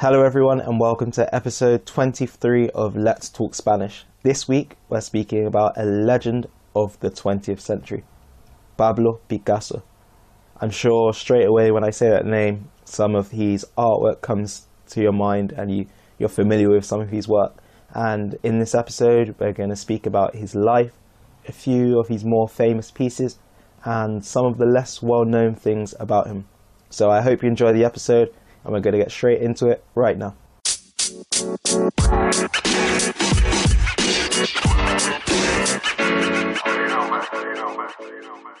Hello, everyone, and welcome to episode 23 of Let's Talk Spanish. This week, we're speaking about a legend of the 20th century, Pablo Picasso. I'm sure straight away when I say that name, some of his artwork comes to your mind and you, you're familiar with some of his work. And in this episode, we're going to speak about his life, a few of his more famous pieces, and some of the less well known things about him. So I hope you enjoy the episode, and we're going to get straight into it right now.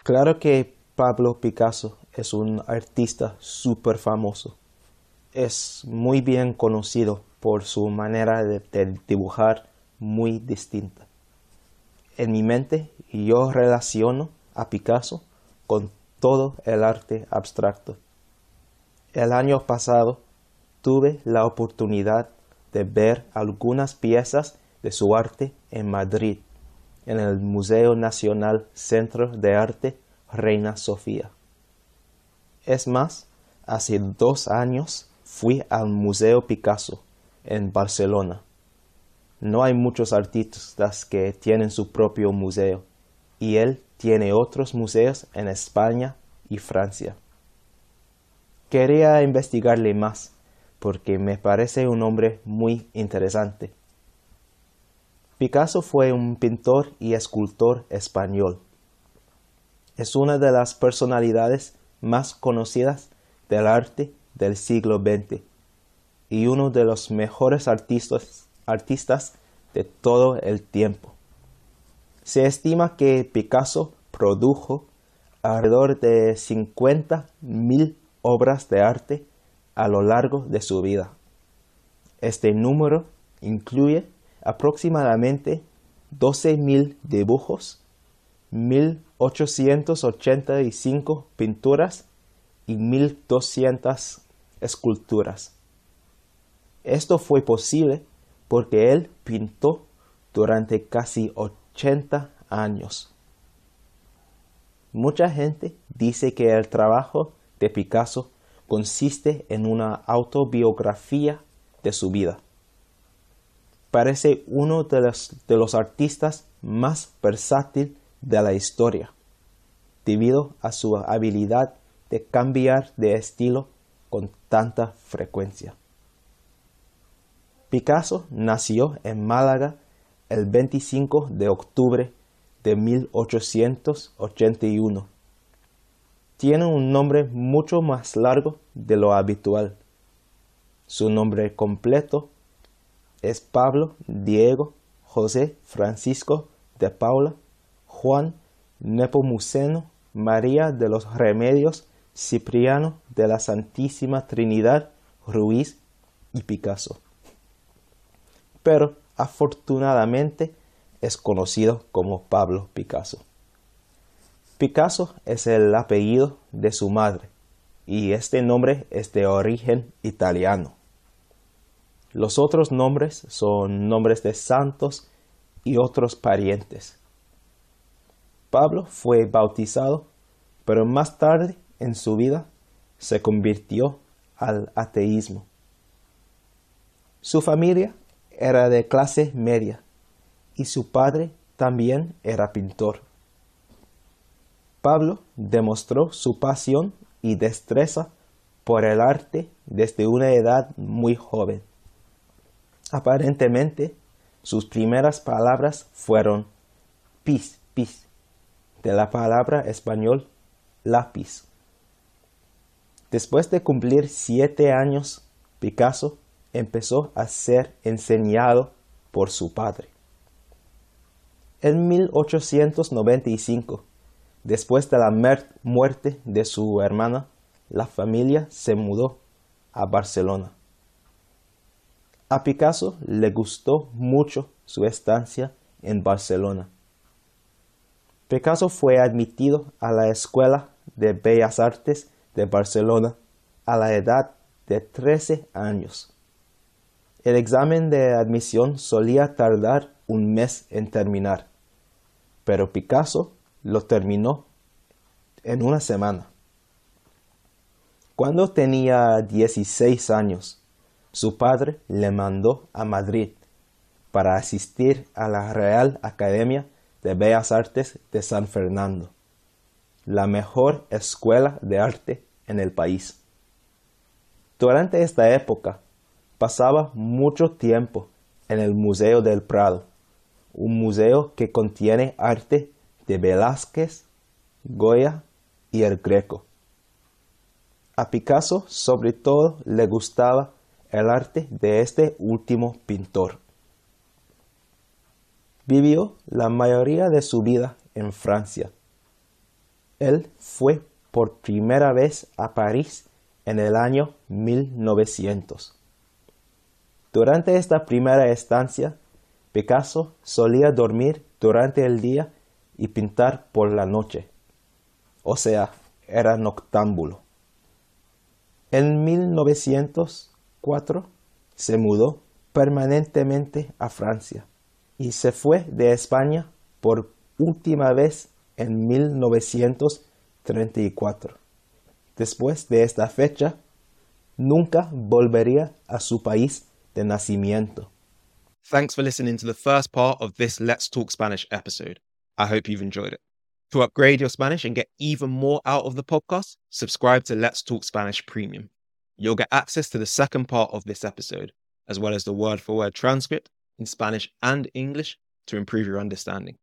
Claro que Pablo Picasso es un artista súper famoso. Es muy bien conocido por su manera de, de, dibujar muy distinta. En mi mente yo relaciono a Picasso con todo el arte abstracto. El año pasado tuve la oportunidad de ver algunas piezas de su arte en Madrid, en el Museo Nacional Centro de Arte Reina Sofía. Es más, hace dos años fui al Museo Picasso en Barcelona. No hay muchos artistas que tienen su propio museo y él tiene otros museos en España y Francia. Quería investigarle más porque me parece un hombre muy interesante. Picasso fue un pintor y escultor español. Es una de las personalidades más conocidas del arte del siglo XX y uno de los mejores artistas, de todo el tiempo. Se estima que Picasso produjo alrededor de 50 mil obras de arte a lo largo de su vida. Este número incluye aproximadamente 12.000 dibujos, 1.885 pinturas y 1.200 esculturas. Esto fue posible porque él pintó durante casi 80 años. Mucha gente dice que el trabajo de Picasso consiste en una autobiografía de su vida. Parece uno de los, de los artistas más versátiles de la historia, debido a su habilidad de cambiar de estilo con tanta frecuencia. Picasso nació en Málaga el 25 de octubre de 1881. Tiene un nombre mucho más largo de lo habitual. Su nombre completo es Pablo Diego José Francisco de Paula Juan Nepomuceno María de los Remedios Cipriano de la Santísima Trinidad Ruiz y Picasso. Pero afortunadamente es conocido como Pablo Picasso. Picasso es el apellido de su madre y este nombre es de origen italiano. Los otros nombres son nombres de santos y otros parientes. Pablo fue bautizado, pero más tarde en su vida se convirtió al ateísmo. Su familia era de clase media y su padre también era pintor. Pablo demostró su pasión y destreza por el arte desde una edad muy joven. Aparentemente, sus primeras palabras fueron pis, pis, de la palabra español lápiz. Después de cumplir siete años, Picasso empezó a ser enseñado por su padre. En 1895, Después de la muerte de su hermana, la familia se mudó a Barcelona. A Picasso le gustó mucho su estancia en Barcelona. Picasso fue admitido a la Escuela de Bellas Artes de Barcelona a la edad de 13 años. El examen de admisión solía tardar un mes en terminar, pero Picasso lo terminó en una semana. Cuando tenía 16 años, su padre le mandó a Madrid para asistir a la Real Academia de Bellas Artes de San Fernando, la mejor escuela de arte en el país. Durante esta época pasaba mucho tiempo en el Museo del Prado, un museo que contiene arte de Velázquez, Goya y el Greco. A Picasso sobre todo le gustaba el arte de este último pintor. Vivió la mayoría de su vida en Francia. Él fue por primera vez a París en el año 1900. Durante esta primera estancia, Picasso solía dormir durante el día y pintar por la noche. O sea, era noctámbulo. En 1904 se mudó permanentemente a Francia y se fue de España por última vez en 1934. Después de esta fecha, nunca volvería a su país de nacimiento. Thanks for listening to the first part of this Let's Talk Spanish episode. I hope you've enjoyed it. To upgrade your Spanish and get even more out of the podcast, subscribe to Let's Talk Spanish Premium. You'll get access to the second part of this episode, as well as the word for word transcript in Spanish and English to improve your understanding.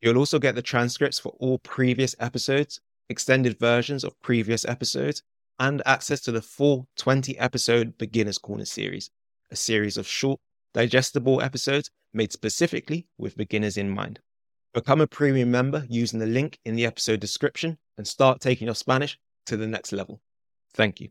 You'll also get the transcripts for all previous episodes, extended versions of previous episodes, and access to the full 20 episode Beginner's Corner series, a series of short, digestible episodes made specifically with beginners in mind. Become a premium member using the link in the episode description and start taking your Spanish to the next level. Thank you.